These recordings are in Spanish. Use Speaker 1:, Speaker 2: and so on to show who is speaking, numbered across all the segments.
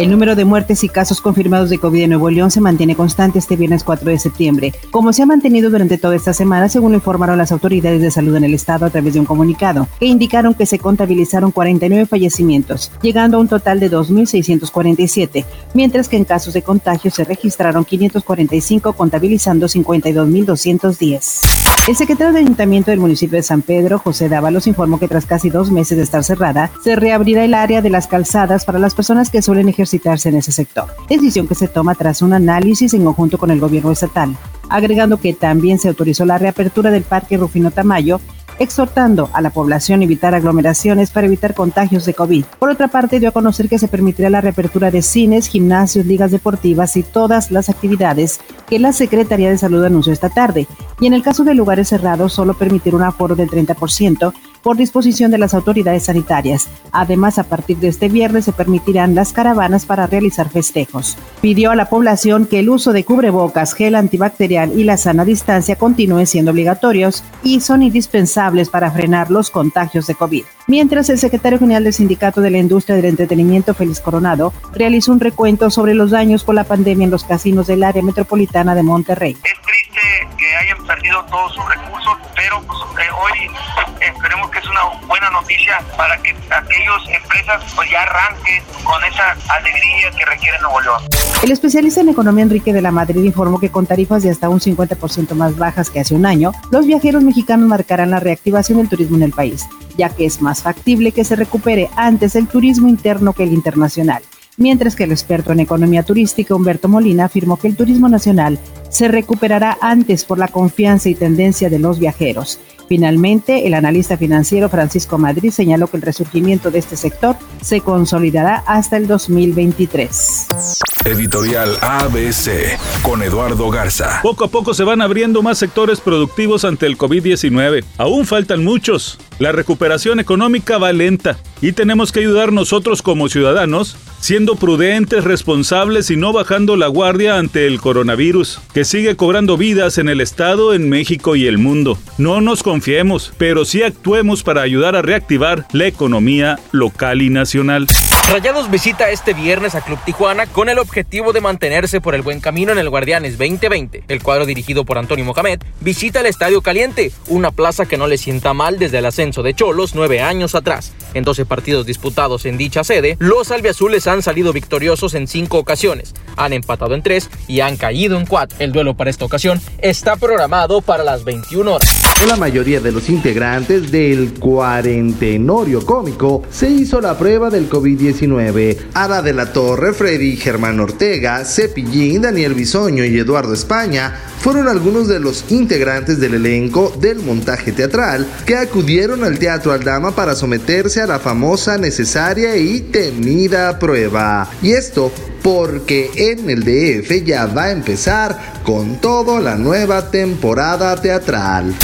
Speaker 1: El número de muertes y casos confirmados de COVID en Nuevo León se mantiene constante este viernes 4 de septiembre, como se ha mantenido durante toda esta semana, según informaron las autoridades de salud en el estado a través de un comunicado, que indicaron que se contabilizaron 49 fallecimientos, llegando a un total de 2.647, mientras que en casos de contagio se registraron 545, contabilizando 52.210. El secretario de Ayuntamiento del municipio de San Pedro, José Dávalos, informó que tras casi dos meses de estar cerrada, se reabrirá el área de las calzadas para las personas que suelen ejercitarse en ese sector. Decisión que se toma tras un análisis en conjunto con el gobierno estatal, agregando que también se autorizó la reapertura del Parque Rufino Tamayo exhortando a la población a evitar aglomeraciones para evitar contagios de COVID. Por otra parte, dio a conocer que se permitirá la reapertura de cines, gimnasios, ligas deportivas y todas las actividades que la Secretaría de Salud anunció esta tarde. Y en el caso de lugares cerrados, solo permitir un aforo del 30% por disposición de las autoridades sanitarias. Además, a partir de este viernes se permitirán las caravanas para realizar festejos. Pidió a la población que el uso de cubrebocas, gel antibacterial y la sana distancia continúen siendo obligatorios y son indispensables para frenar los contagios de COVID. Mientras el secretario general del Sindicato de la Industria del Entretenimiento, Félix Coronado, realizó un recuento sobre los daños por la pandemia en los casinos del área metropolitana de Monterrey.
Speaker 2: Es triste que hayan perdido todos sus recursos, pero pues, eh, hoy para que aquellas empresas pues ya arranquen con esa alegría que requiere Nuevo.
Speaker 1: El especialista en economía Enrique de la Madrid informó que con tarifas de hasta un 50% más bajas que hace un año, los viajeros mexicanos marcarán la reactivación del turismo en el país, ya que es más factible que se recupere antes el turismo interno que el internacional mientras que el experto en economía turística Humberto Molina afirmó que el turismo nacional se recuperará antes por la confianza y tendencia de los viajeros. Finalmente, el analista financiero Francisco Madrid señaló que el resurgimiento de este sector se consolidará hasta el 2023.
Speaker 3: Editorial ABC con Eduardo Garza.
Speaker 4: Poco a poco se van abriendo más sectores productivos ante el COVID-19. Aún faltan muchos. La recuperación económica va lenta y tenemos que ayudar nosotros como ciudadanos, siendo prudentes, responsables y no bajando la guardia ante el coronavirus, que sigue cobrando vidas en el Estado, en México y el mundo. No nos confiemos, pero sí actuemos para ayudar a reactivar la economía local y nacional.
Speaker 5: Rayados visita este viernes a Club Tijuana con el objetivo de mantenerse por el buen camino en el Guardianes 2020. El cuadro dirigido por Antonio Mohamed visita el Estadio Caliente, una plaza que no le sienta mal desde el ascenso de Cholos nueve años atrás. En 12 partidos disputados en dicha sede, los albiazules han salido victoriosos en cinco ocasiones, han empatado en tres y han caído en cuatro. El duelo para esta ocasión está programado para las 21 horas.
Speaker 6: La mayoría de los integrantes del cuarentenorio cómico se hizo la prueba del COVID-19. Ada de la Torre, Freddy, Germán Ortega, Cepillín, Daniel Bisoño y Eduardo España fueron algunos de los integrantes del elenco del montaje teatral que acudieron al Teatro Aldama para someterse a la famosa, necesaria y temida prueba. Y esto porque en el DF ya va a empezar con todo la nueva temporada teatral.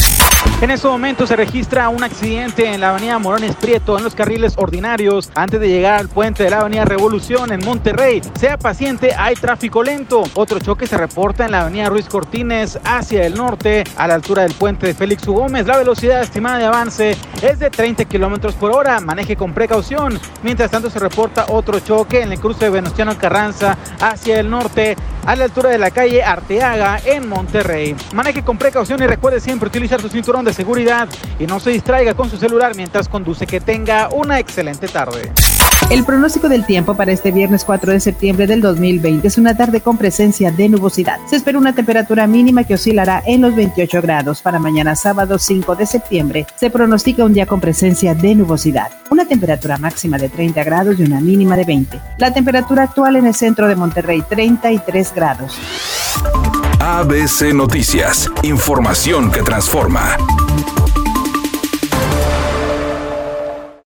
Speaker 7: En este momento se registra un accidente en la avenida Morones Prieto en los carriles ordinarios antes de llegar al puente de la avenida Revolución en Monterrey. Sea paciente, hay tráfico lento. Otro choque se reporta en la avenida Ruiz Cortines hacia el norte a la altura del puente de Félix U. Gómez. La velocidad estimada de avance es de 30 kilómetros por hora. Maneje con precaución. Mientras tanto se reporta otro choque en el cruce de Venustiano Carranza hacia el norte a la altura de la calle Arteaga en Monterrey. Maneje con precaución y recuerde siempre utilizar su cinturón de seguridad y no se distraiga con su celular mientras conduce. Que tenga una excelente tarde.
Speaker 1: El pronóstico del tiempo para este viernes 4 de septiembre del 2020 es una tarde con presencia de nubosidad. Se espera una temperatura mínima que oscilará en los 28 grados. Para mañana sábado 5 de septiembre se pronostica un día con presencia de nubosidad. Una temperatura máxima de 30 grados y una mínima de 20. La temperatura actual en el centro de Monterrey 33 grados.
Speaker 3: ABC Noticias, información que transforma.